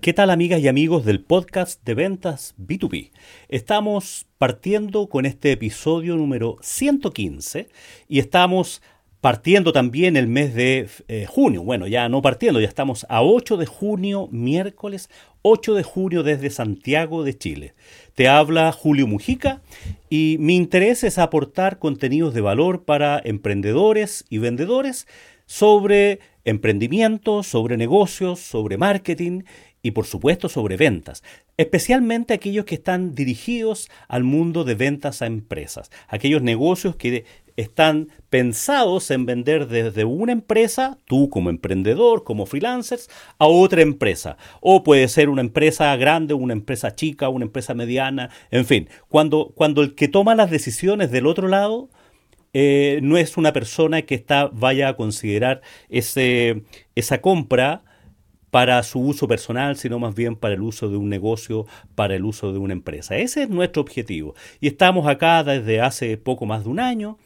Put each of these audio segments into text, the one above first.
¿qué tal amigas y amigos del podcast de ventas B2B? Estamos partiendo con este episodio número 115 y estamos partiendo también el mes de eh, junio. Bueno, ya no partiendo, ya estamos a 8 de junio, miércoles 8 de junio desde Santiago de Chile. Te habla Julio Mujica y mi interés es aportar contenidos de valor para emprendedores y vendedores sobre emprendimiento, sobre negocios, sobre marketing y por supuesto sobre ventas, especialmente aquellos que están dirigidos al mundo de ventas a empresas, aquellos negocios que están pensados en vender desde una empresa, tú como emprendedor, como freelancers, a otra empresa. O puede ser una empresa grande, una empresa chica, una empresa mediana, en fin, cuando, cuando el que toma las decisiones del otro lado eh, no es una persona que está, vaya a considerar ese, esa compra para su uso personal, sino más bien para el uso de un negocio, para el uso de una empresa. Ese es nuestro objetivo. Y estamos acá desde hace poco más de un año.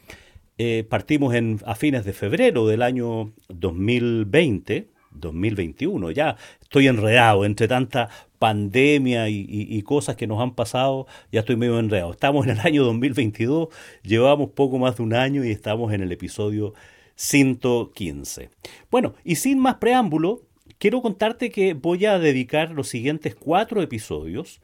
Eh, partimos en, a fines de febrero del año 2020, 2021. Ya estoy enredado entre tanta pandemia y, cosas que nos han pasado, ya estoy medio enredado. Estamos en el año 2022, llevamos poco más de un año y estamos en el episodio 115. Bueno, y sin más preámbulo, quiero contarte que voy a dedicar los siguientes cuatro episodios,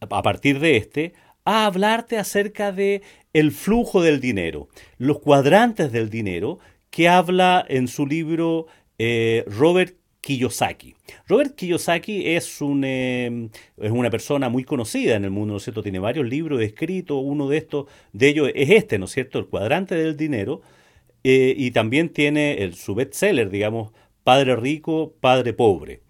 a partir de este, a hablarte acerca de el flujo del dinero, los cuadrantes del dinero, que habla en su libro eh, Robert Kiyosaki. Robert Kiyosaki es, em, es una persona muy conocida en el mundo, ¿no es cierto? Tiene varios libros escritos, uno de estos, de ellos es este, ¿no es cierto? El cuadrante del dinero, eh, y también tiene el, su bestseller, digamos, Padre Rico, Padre Pobre.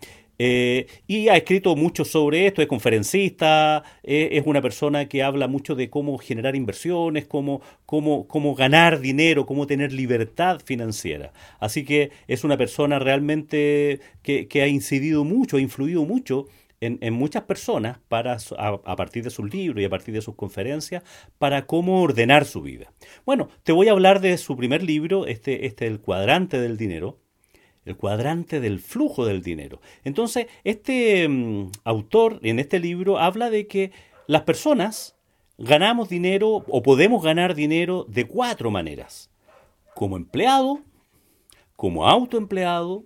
Eh, y ha escrito mucho sobre esto, es conferencista, eh, es una persona que habla mucho de cómo generar inversiones, cómo, cómo, cómo ganar dinero, cómo tener libertad financiera. Así que es una persona realmente que, ha incidido mucho, ha influido mucho en, muchas personas para, a, partir de sus libros y a partir de sus conferencias para cómo ordenar su vida. Bueno, te voy a hablar de su primer libro, este, este El cuadrante del dinero, el cuadrante del flujo del dinero. Entonces, este mm, autor en este libro habla de que las personas ganamos dinero o podemos ganar dinero de cuatro maneras. Como empleado, como autoempleado,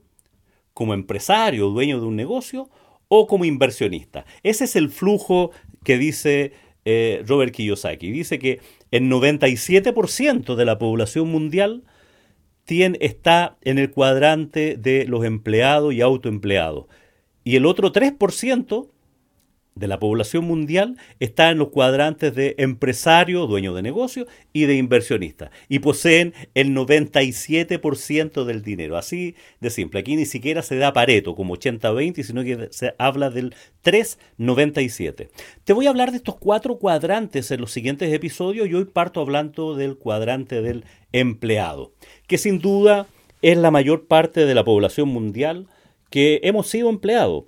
como empresario, dueño de un negocio o como inversionista. Ese es el flujo que dice eh, Robert Kiyosaki. Dice que el 97% de la población mundial está en el cuadrante de los empleados y autoempleados. Y el otro 3% de la población mundial está en los cuadrantes de empresario, dueño de negocio y de inversionista. Y poseen el 97% del dinero. Así de simple. Aquí ni siquiera se da Pareto como 80-20, sino que se habla del 3-97. Te voy a hablar de estos cuatro cuadrantes en los siguientes episodios y hoy parto hablando del cuadrante del empleado, que sin duda es la mayor parte de la población mundial que hemos sido empleados.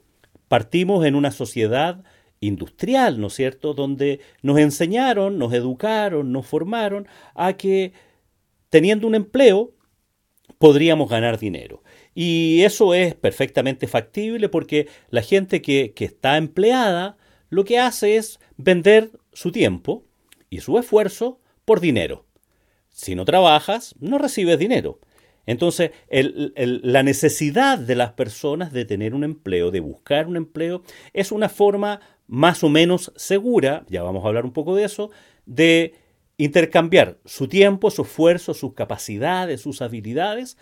Partimos en una sociedad industrial, ¿no es cierto?, donde nos enseñaron, nos educaron, nos formaron a que teniendo un empleo podríamos ganar dinero. Y eso es perfectamente factible porque la gente que, que está empleada lo que hace es vender su tiempo y su esfuerzo por dinero. Si no trabajas, no recibes dinero. Entonces, la necesidad de las personas de tener un empleo, de buscar un empleo, es una forma más o menos segura, ya vamos a hablar un poco de eso, de intercambiar su tiempo, su esfuerzo, sus capacidades, sus habilidades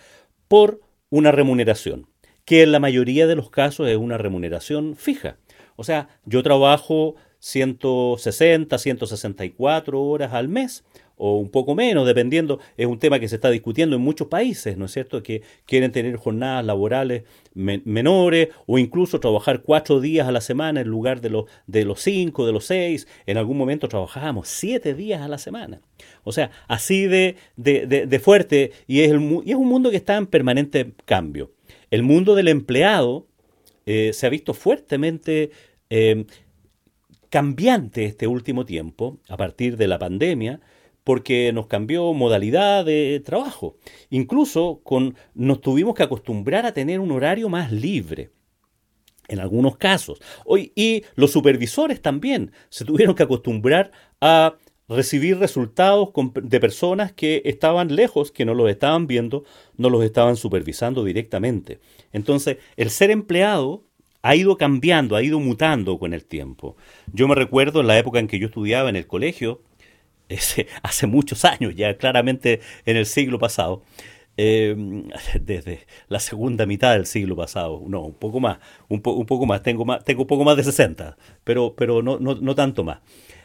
por una remuneración, que en la mayoría de los casos es una remuneración fija. O sea, yo trabajo 160, 164 horas al mes o un poco menos, dependiendo, es un tema que se está discutiendo en muchos países, ¿no es cierto?, que quieren tener jornadas laborales menores o incluso trabajar cuatro días a la semana en lugar de los, de los cinco, de los seis, en algún momento trabajábamos siete días a la semana. O sea, así de, de, fuerte y es, y es un mundo que está en permanente cambio. El mundo del empleado eh, se ha visto fuertemente eh, cambiante este último tiempo, a partir de la pandemia, porque nos cambió modalidad de trabajo. Incluso con, nos tuvimos que acostumbrar a tener un horario más libre. En algunos casos. y los supervisores también se tuvieron que acostumbrar a recibir resultados de personas que estaban lejos, que no los estaban viendo, no los estaban supervisando directamente. Entonces, el ser empleado ha ido cambiando, ha ido mutando con el tiempo. Yo me recuerdo en la época en que yo estudiaba en el colegio, hace muchos años, ya claramente en el siglo pasado, eh, desde la segunda mitad del siglo pasado, no, un poco más, un, un poco más, tengo más, tengo un poco más de 60, pero, pero no, no, no tanto más.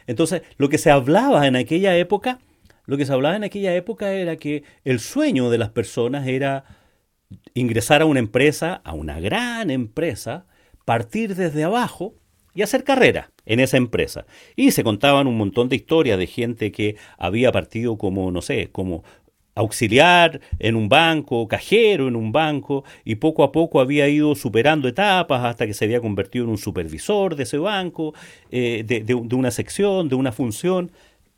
Entonces, lo que se hablaba en aquella época, lo que se hablaba en aquella época era que el sueño de las personas era ingresar a una empresa, a una gran empresa, partir desde abajo y hacer carrera en esa empresa. Y se contaban un montón de historias de gente que había partido como, no sé, como auxiliar en un banco, cajero en un banco, y poco a poco había ido superando etapas hasta que se había convertido en un supervisor de ese banco, eh, de, una sección, de una función.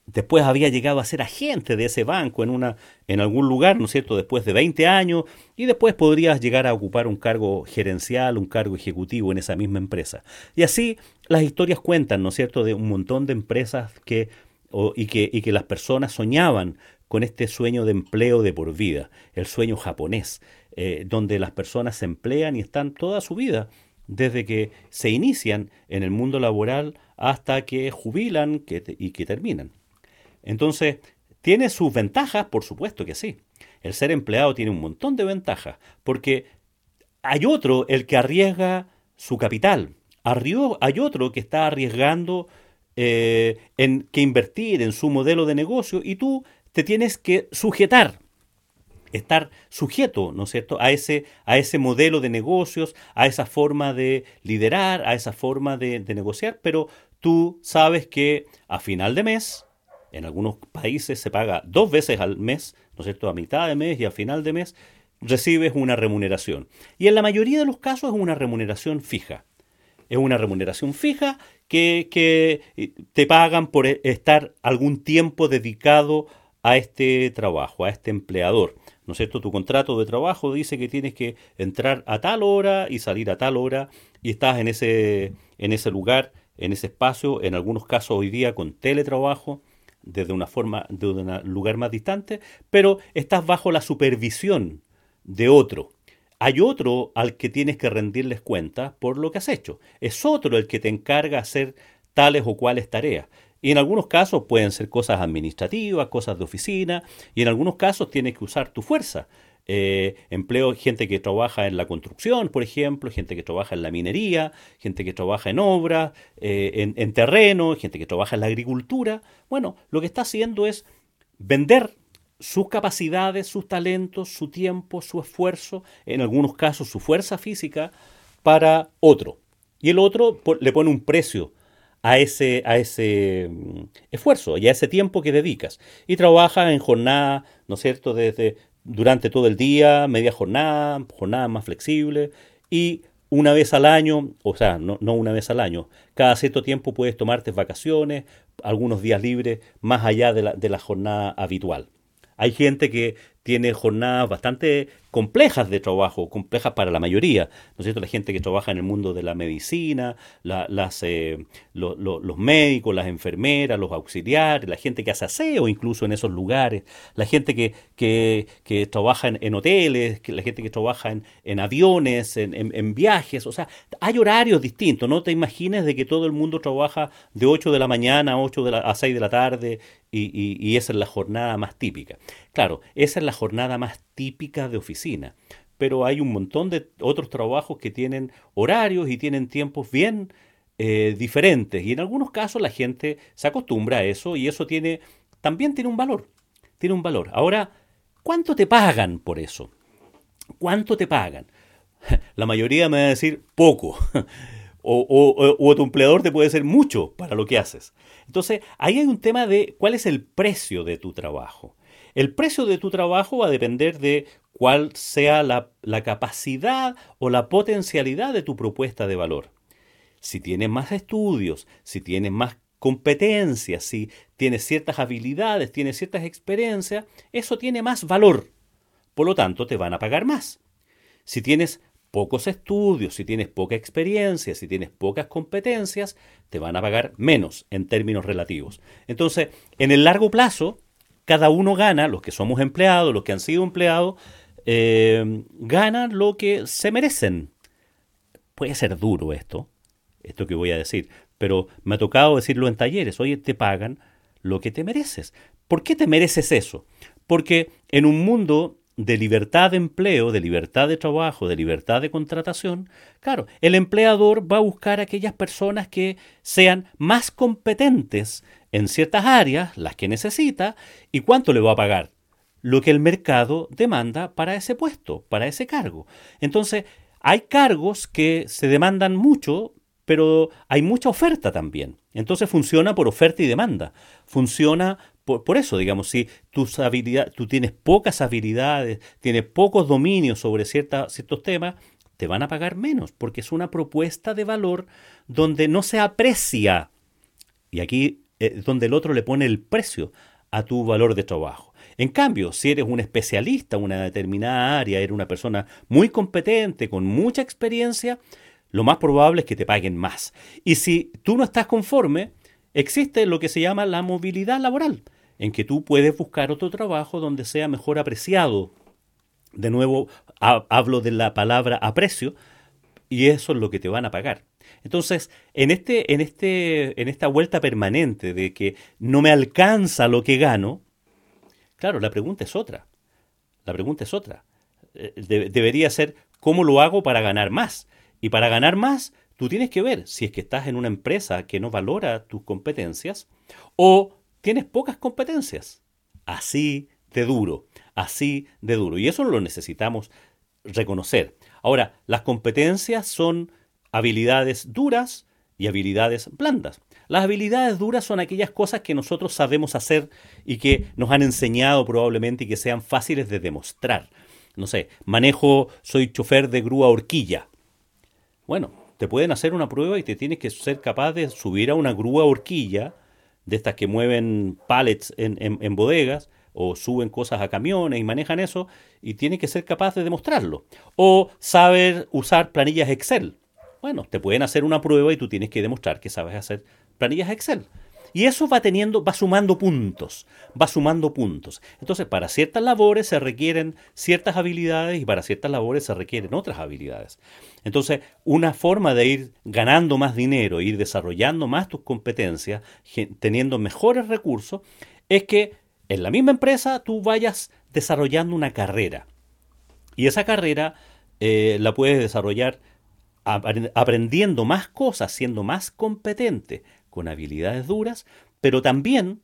Después había llegado a ser agente de ese banco en, una, en algún lugar, ¿no es cierto?, después de 20 años, y después podrías llegar a ocupar un cargo gerencial, un cargo ejecutivo en esa misma empresa. Y así las historias cuentan, ¿no es cierto?, de un montón de empresas que, y, que, y que las personas soñaban con este sueño de empleo de por vida, el sueño japonés, eh, donde las personas se emplean y están toda su vida, desde que se inician en el mundo laboral hasta que jubilan y que terminan. Entonces, ¿tiene sus ventajas? Por supuesto que sí. El ser empleado tiene un montón de ventajas, porque hay otro el que arriesga su capital, hay otro que está arriesgando eh, en que invertir en su modelo de negocio y tú te tienes que sujetar, estar sujeto, ¿no es cierto?, a ese, a ese modelo de negocios, a esa forma de liderar, a esa forma de, negociar, pero tú sabes que a final de mes, en algunos países se paga dos veces al mes, ¿no es cierto?, a mitad de mes y a final de mes, recibes una remuneración. Y en la mayoría de los casos es una remuneración fija. Es una remuneración fija que, que te pagan por estar algún tiempo dedicado a este trabajo, a este empleador. ¿No es cierto? Tu contrato de trabajo dice que tienes que entrar a tal hora y salir a tal hora y estás en ese, en ese lugar, en ese espacio, en algunos casos hoy día con teletrabajo, desde una forma, de un lugar más distante, pero estás bajo la supervisión de otro. Hay otro al que tienes que rendirles cuenta por lo que has hecho. Es otro el que te encarga hacer tales o cuales tareas. Y en algunos casos pueden ser cosas administrativas, cosas de oficina, y en algunos casos tienes que usar tu fuerza. Eh, empleo gente que trabaja en la construcción, por ejemplo, gente que trabaja en la minería, gente que trabaja en obras, eh, en, en terreno, gente que trabaja en la agricultura. Bueno, lo que está haciendo es vender sus capacidades, sus talentos, su tiempo, su esfuerzo, en algunos casos su fuerza física, para otro. Y el otro le pone un precio a ese, a ese mm, esfuerzo y a ese tiempo que dedicas. Y trabajas en jornada, ¿no es cierto?, desde durante todo el día, media jornada, jornada más flexible y una vez al año, o sea, no, no, una vez al año, cada cierto tiempo puedes tomarte vacaciones, algunos días libres, más allá de la, de la jornada habitual. Hay gente que tiene jornadas bastante complejas de trabajo, complejas para la mayoría, ¿no es cierto? La gente que trabaja en el mundo de la medicina, las, eh, los médicos, las enfermeras, los auxiliares, la gente que hace aseo incluso en esos lugares, la gente que, que, trabaja en, hoteles, la gente que trabaja en, aviones, en, viajes, o sea, hay horarios distintos, no te imagines de que todo el mundo trabaja de 8 de la mañana a, 8 de la, a 6 de la tarde y, y, y esa es la jornada más típica. Claro, esa es la jornada más típica de oficina, pero hay un montón de otros trabajos que tienen horarios y tienen tiempos bien eh, diferentes y en algunos casos la gente se acostumbra a eso y eso tiene también tiene un valor, tiene un valor. Ahora, ¿cuánto te pagan por eso? ¿Cuánto te pagan? La mayoría me va a decir poco. O, o, o, tu empleador te puede decir mucho para lo que haces. Entonces, ahí hay un tema de cuál es el precio de tu trabajo. El precio de tu trabajo va a depender de cuál sea la, capacidad o la potencialidad de tu propuesta de valor. Si tienes más estudios, si tienes más competencias, si tienes ciertas habilidades, tienes ciertas experiencias, eso tiene más valor. Por lo tanto, te van a pagar más. Si tienes pocos estudios, si tienes poca experiencia, si tienes pocas competencias, te van a pagar menos en términos relativos. Entonces, en el largo plazo, cada uno gana, los que somos empleados, los que han sido empleados, eh, ganan lo que se merecen. Puede ser duro esto, esto que voy a decir, pero me ha tocado decirlo en talleres, oye, te pagan lo que te mereces. ¿Por qué te mereces eso? Porque en un mundo de libertad de empleo, de libertad de trabajo, de libertad de contratación, claro, el empleador va a buscar aquellas personas que sean más competentes en ciertas áreas, las que necesita, y cuánto le va a pagar. Lo que el mercado demanda para ese puesto, para ese cargo. Entonces, hay cargos que se demandan mucho, pero hay mucha oferta también. Entonces funciona por oferta y demanda. Funciona por, eso, digamos, si tus tú tienes pocas habilidades, tienes pocos dominios sobre ciertos temas, te van a pagar menos, porque es una propuesta de valor donde no se aprecia, y aquí es eh, donde el otro le pone el precio a tu valor de trabajo. En cambio, si eres un especialista en una determinada área, eres una persona muy competente, con mucha experiencia, lo más probable es que te paguen más. Y si tú no estás conforme, existe lo que se llama la movilidad laboral en que tú puedes buscar otro trabajo donde sea mejor apreciado. De nuevo, hablo de la palabra aprecio y eso es lo que te van a pagar. Entonces, en, este, en, este, en esta vuelta permanente de que no me alcanza lo que gano, claro, la pregunta es otra. La pregunta es otra. Eh, debería ser, ¿cómo lo hago para ganar más? Y para ganar más, tú tienes que ver si es que estás en una empresa que no valora tus competencias o tienes pocas competencias. Así de duro, así de duro. Y eso lo necesitamos reconocer. Ahora, las competencias son habilidades duras y habilidades blandas. Las habilidades duras son aquellas cosas que nosotros sabemos hacer y que nos han enseñado probablemente y que sean fáciles de demostrar. No sé, manejo, soy chofer de grúa horquilla. Bueno, te pueden hacer una prueba y te tienes que ser capaz de subir a una grúa horquilla de estas que mueven pallets en, bodegas o suben cosas a camiones y manejan eso y tiene que ser capaz de demostrarlo. O saber usar planillas Excel. Bueno, te pueden hacer una prueba y tú tienes que demostrar que sabes hacer planillas Excel. Y eso va teniendo, va sumando puntos, va sumando puntos. Entonces, para ciertas labores se requieren ciertas habilidades y para ciertas labores se requieren otras habilidades. Entonces, una forma de ir ganando más dinero, ir desarrollando más tus competencias, teniendo mejores recursos, es que en la misma empresa tú vayas desarrollando una carrera. Y esa carrera eh, la puedes desarrollar aprendiendo más cosas, siendo más competente, con habilidades duras, pero también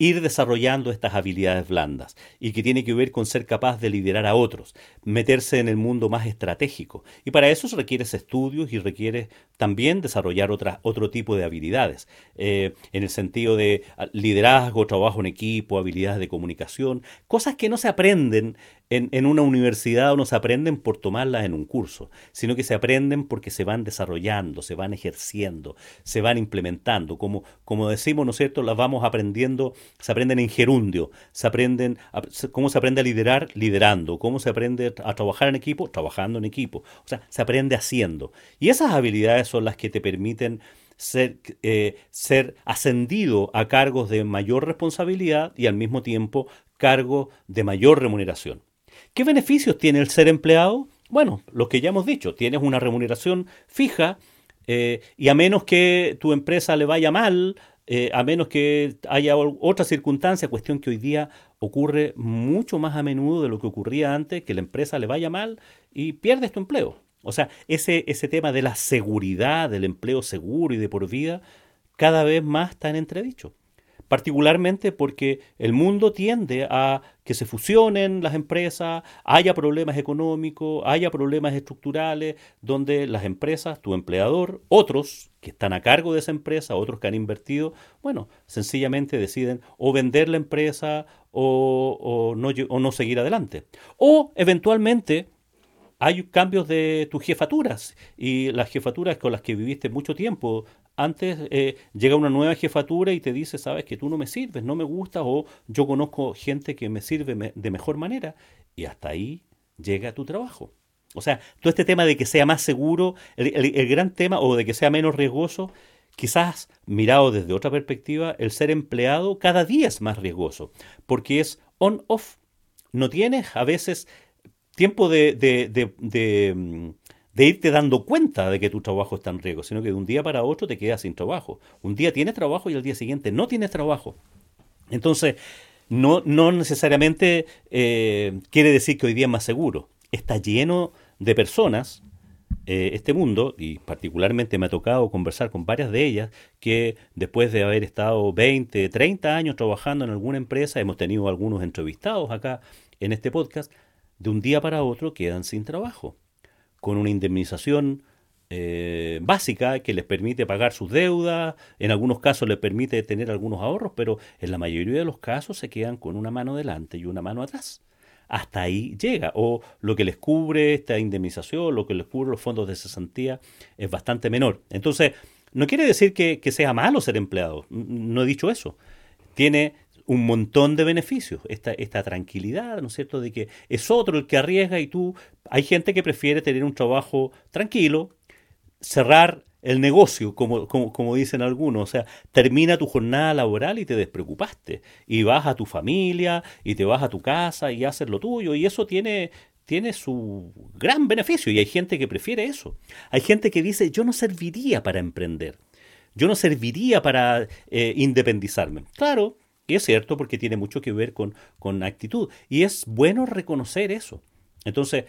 ir desarrollando estas habilidades blandas y que tiene que ver con ser capaz de liderar a otros, meterse en el mundo más estratégico. Y para eso se requiere estudios y requiere también desarrollar otro tipo de habilidades, eh, en el sentido de ah, liderazgo, trabajo en equipo, habilidades de comunicación, cosas que no se aprenden en, una universidad no se aprenden por tomarlas en un curso, sino que se aprenden porque se van desarrollando, se van ejerciendo, se van implementando. Como, decimos, ¿no es cierto?, las vamos aprendiendo, se aprenden en gerundio, se aprenden, cómo se aprende a liderar, liderando, cómo se aprende a trabajar en equipo, trabajando en equipo. O sea, se aprende haciendo. Y esas habilidades son las que te permiten ser, eh, ser ascendido a cargos de mayor responsabilidad y al mismo tiempo cargos de mayor remuneración. ¿Qué beneficios tiene el ser empleado? Bueno, los que ya hemos dicho, tienes una remuneración fija eh, y a menos que tu empresa le vaya mal, eh, a menos que haya otra circunstancia, cuestión que hoy día ocurre mucho más a menudo de lo que ocurría antes, que la empresa le vaya mal y pierdes tu empleo. O sea, ese, ese tema de la seguridad, del empleo seguro y de por vida, cada vez más está en entredicho particularmente porque el mundo tiende a que se fusionen las empresas, haya problemas económicos, haya problemas estructurales, donde las empresas, tu empleador, otros que están a cargo de esa empresa, otros que han invertido, bueno, sencillamente deciden o vender la empresa o, no, no seguir adelante. O eventualmente hay cambios de tus jefaturas y las jefaturas con las que viviste mucho tiempo. Antes eh, llega una nueva jefatura y te dice, sabes que tú no me sirves, no me gustas o yo conozco gente que me sirve de mejor manera y hasta ahí llega tu trabajo. O sea, todo este tema de que sea más seguro, el, gran tema, o de que sea menos riesgoso, quizás mirado desde otra perspectiva, el ser empleado cada día es más riesgoso, porque es on-off. No tienes a veces tiempo de, mm, de, irte dando cuenta de que tu trabajo está en riesgo, sino que de un día para otro te quedas sin trabajo. Un día tienes trabajo y al día siguiente no tienes trabajo. Entonces, no, no necesariamente eh, quiere decir que hoy día es más seguro está lleno de personas, eh, este mundo, y particularmente me ha tocado conversar con varias de ellas, que después de haber estado 20, 30 años trabajando en alguna empresa, hemos tenido algunos entrevistados acá en este podcast, de un día para otro quedan sin trabajo, con una indemnización eh, básica que les permite pagar sus deudas, en algunos casos les permite tener algunos ahorros, pero en la mayoría de los casos se quedan con una mano delante y una mano atrás hasta ahí llega. O lo que les cubre esta indemnización, lo que les cubre los fondos de cesantía es bastante menor. Entonces, no quiere decir que, sea malo ser empleado, no he dicho eso. Tiene un montón de beneficios, esta, esta tranquilidad, ¿no es cierto?, de que es otro el que arriesga y tú, hay gente que prefiere tener un trabajo tranquilo, cerrar el negocio, como, como, dicen algunos. O sea, termina tu jornada laboral y te despreocupaste. Y vas a tu familia, y te vas a tu casa y haces lo tuyo. Y eso tiene, tiene su gran beneficio. Y hay gente que prefiere eso. Hay gente que dice, yo no serviría para emprender. Yo no serviría para eh, independizarme. Claro, es cierto porque tiene mucho que ver con, con actitud. Y es bueno reconocer eso. Entonces,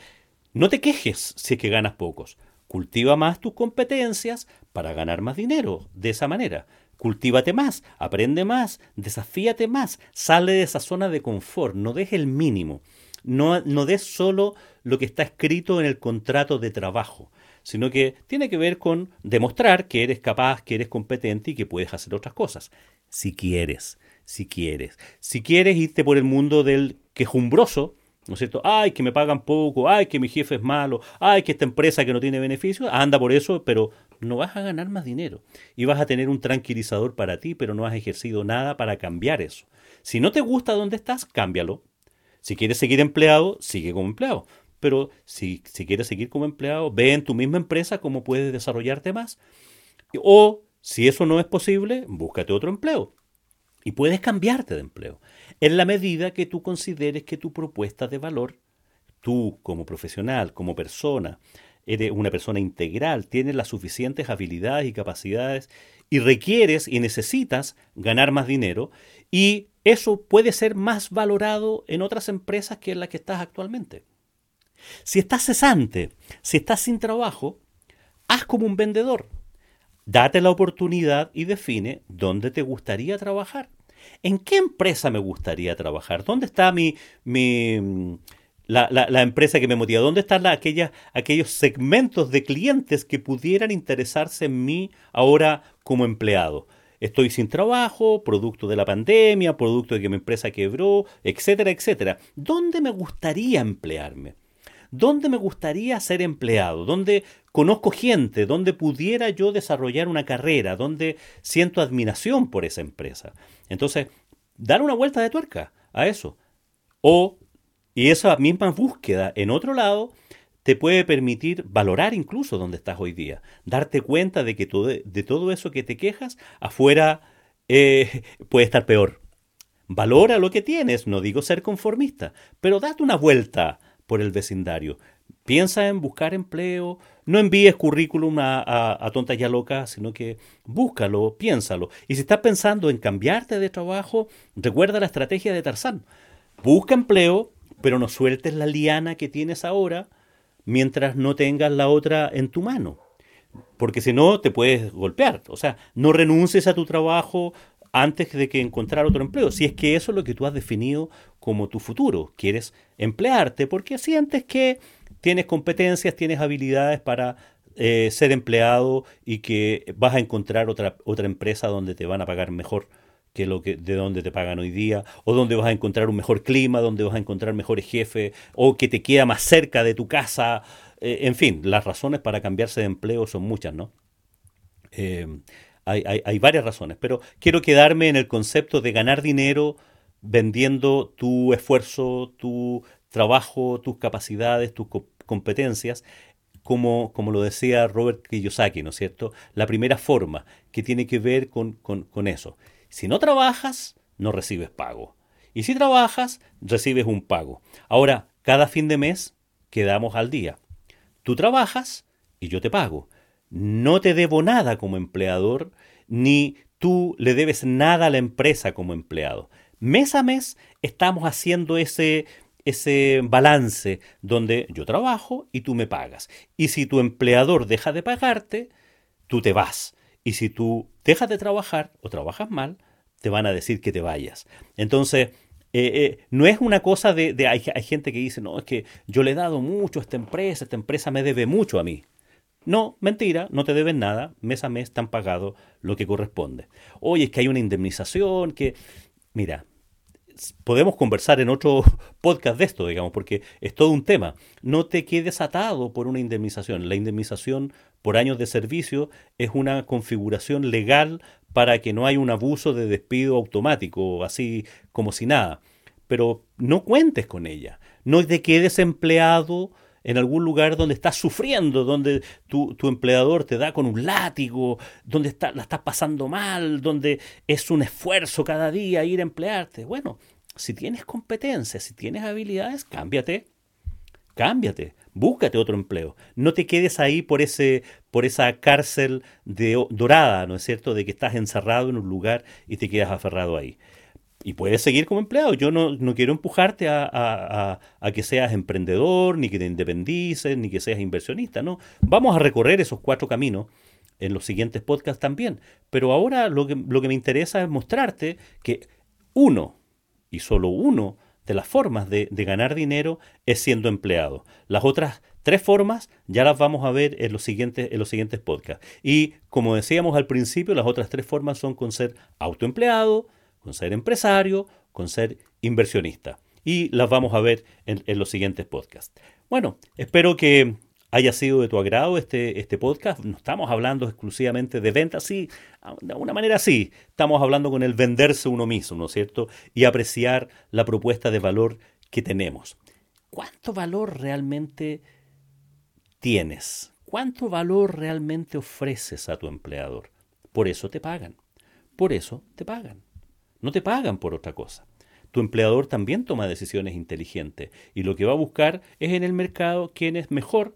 no te quejes si es que ganas pocos. Cultiva más tus competencias para ganar más dinero de esa manera. Cultívate más, aprende más, desafíate más, sale de esa zona de confort, no deje el mínimo. No, no des solo lo que está escrito en el contrato de trabajo, sino que tiene que ver con demostrar que eres capaz, que eres competente y que puedes hacer otras cosas. Si quieres, si quieres. Si quieres irte por el mundo del quejumbroso, ¿no es cierto? Ay, que me pagan poco, ay, que mi jefe es malo, ay, que esta empresa que no tiene beneficios, anda por eso, pero no vas a ganar más dinero. Y vas a tener un tranquilizador para ti, pero no has ejercido nada para cambiar eso. Si no te gusta donde estás, cámbialo. Si quieres seguir empleado, sigue como empleado. Pero si, si quieres seguir como empleado, ve en tu misma empresa cómo puedes desarrollarte más. O, si eso no es posible, búscate otro empleo. Y puedes cambiarte de empleo en la medida que tú consideres que tu propuesta de valor, tú como profesional, como persona, eres una persona integral, tienes las suficientes habilidades y capacidades y requieres y necesitas ganar más dinero y eso puede ser más valorado en otras empresas que en la que estás actualmente. Si estás cesante, si estás sin trabajo, haz como un vendedor. Date la oportunidad y define dónde te gustaría trabajar. ¿En qué empresa me gustaría trabajar? ¿Dónde está mi, mi la, la, empresa que me motiva? ¿Dónde están aquellas, aquellos segmentos de clientes que pudieran interesarse en mí ahora como empleado? Estoy sin trabajo, producto de la pandemia, producto de que mi empresa quebró, etcétera, etcétera. ¿Dónde me gustaría emplearme? ¿Dónde me gustaría ser empleado? ¿Dónde conozco gente? ¿Dónde pudiera yo desarrollar una carrera? ¿Dónde siento admiración por esa empresa? Entonces, dar una vuelta de tuerca a eso. O, y esa misma búsqueda en otro lado, te puede permitir valorar incluso dónde estás hoy día. Darte cuenta de que todo, de todo eso que te quejas, afuera eh, puede estar peor. Valora lo que tienes, no digo ser conformista, pero date una vuelta por el vecindario. Piensa en buscar empleo, no envíes currículum a, tontas ya locas, sino que búscalo, piénsalo. Y si estás pensando en cambiarte de trabajo, recuerda la estrategia de Tarzán. Busca empleo, pero no sueltes la liana que tienes ahora mientras no tengas la otra en tu mano. Porque si no, te puedes golpear. O sea, no renuncies a tu trabajo antes de que encontrar otro empleo. Si es que eso es lo que tú has definido como tu futuro. Quieres emplearte porque sientes que tienes competencias, tienes habilidades para eh, ser empleado y que vas a encontrar otra, otra empresa donde te van a pagar mejor que lo que de dónde te pagan hoy día, o dónde vas a encontrar un mejor clima, dónde vas a encontrar mejores jefes, o que te queda más cerca de tu casa. Eh, en fin, las razones para cambiarse de empleo son muchas, ¿no? Eh, hay, hay, varias razones, pero quiero quedarme en el concepto de ganar dinero vendiendo tu esfuerzo, tu trabajo, tus capacidades, tus competencias, como, como lo decía Robert Kiyosaki, ¿no es cierto? La primera forma que tiene que ver con, con eso. Si no trabajas, no recibes pago. Y si trabajas, recibes un pago. Ahora, cada fin de mes quedamos al día. Tú trabajas y yo te pago. No te debo nada como empleador, ni tú le debes nada a la empresa como empleado. Mes a mes estamos haciendo ese, ese balance donde yo trabajo y tú me pagas. Y si tu empleador deja de pagarte, tú te vas. Y si tú dejas de trabajar o trabajas mal, te van a decir que te vayas. Entonces, eh, eh, no es una cosa de, hay, gente que dice, no, es que yo le he dado mucho a esta empresa, esta empresa me debe mucho a mí. No, mentira, no te deben nada, mes a mes te han pagado lo que corresponde. Oye, es que hay una indemnización que, mira, podemos conversar en otro podcast de esto, digamos, porque es todo un tema. No te quedes atado por una indemnización. La indemnización por años de servicio es una configuración legal para que no haya un abuso de despido automático, así como si nada. Pero no cuentes con ella. No te quedes empleado en algún lugar donde estás sufriendo, donde tu, empleador te da con un látigo, donde está, la estás pasando mal, donde es un esfuerzo cada día ir a emplearte. Bueno, si tienes competencias, si tienes habilidades, cámbiate, cámbiate, búscate otro empleo. No te quedes ahí por, ese, por esa cárcel de, dorada, ¿no es cierto?, de que estás encerrado en un lugar y te quedas aferrado ahí y puedes seguir como empleado. Yo no, quiero empujarte a, que seas emprendedor, ni que te independices, ni que seas inversionista. No, vamos a recorrer esos cuatro caminos en los siguientes podcasts también. Pero ahora lo que, lo que me interesa es mostrarte que uno, y solo uno, de las formas de, de ganar dinero es siendo empleado. Las otras tres formas ya las vamos a ver en los siguientes, en los siguientes podcasts. Y como decíamos al principio, las otras tres formas son con ser autoempleado, con ser empresario, con ser inversionista. Y las vamos a ver en, los siguientes podcasts. Bueno, espero que haya sido de tu agrado este, este podcast. No estamos hablando exclusivamente de ventas, sí, de alguna manera sí. Estamos hablando con el venderse uno mismo, ¿no es cierto? Y apreciar la propuesta de valor que tenemos. ¿Cuánto valor realmente tienes? ¿Cuánto valor realmente ofreces a tu empleador? Por eso te pagan. Por eso te pagan. No te pagan por otra cosa. Tu empleador también toma decisiones inteligentes y lo que va a buscar es en el mercado quién es mejor,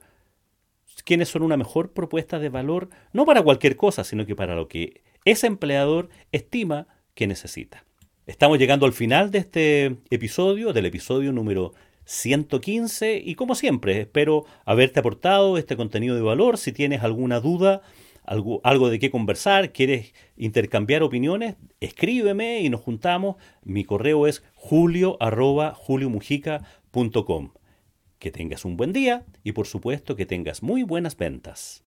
quiénes son una mejor propuesta de valor, no para cualquier cosa, sino que para lo que ese empleador estima que necesita. Estamos llegando al final de este episodio, del episodio número 115 y como siempre espero haberte aportado este contenido de valor. Si tienes alguna duda, algo, algo de qué conversar, quieres intercambiar opiniones, escríbeme y nos juntamos. Mi correo es julio Que tengas un buen día y por supuesto que tengas muy buenas ventas.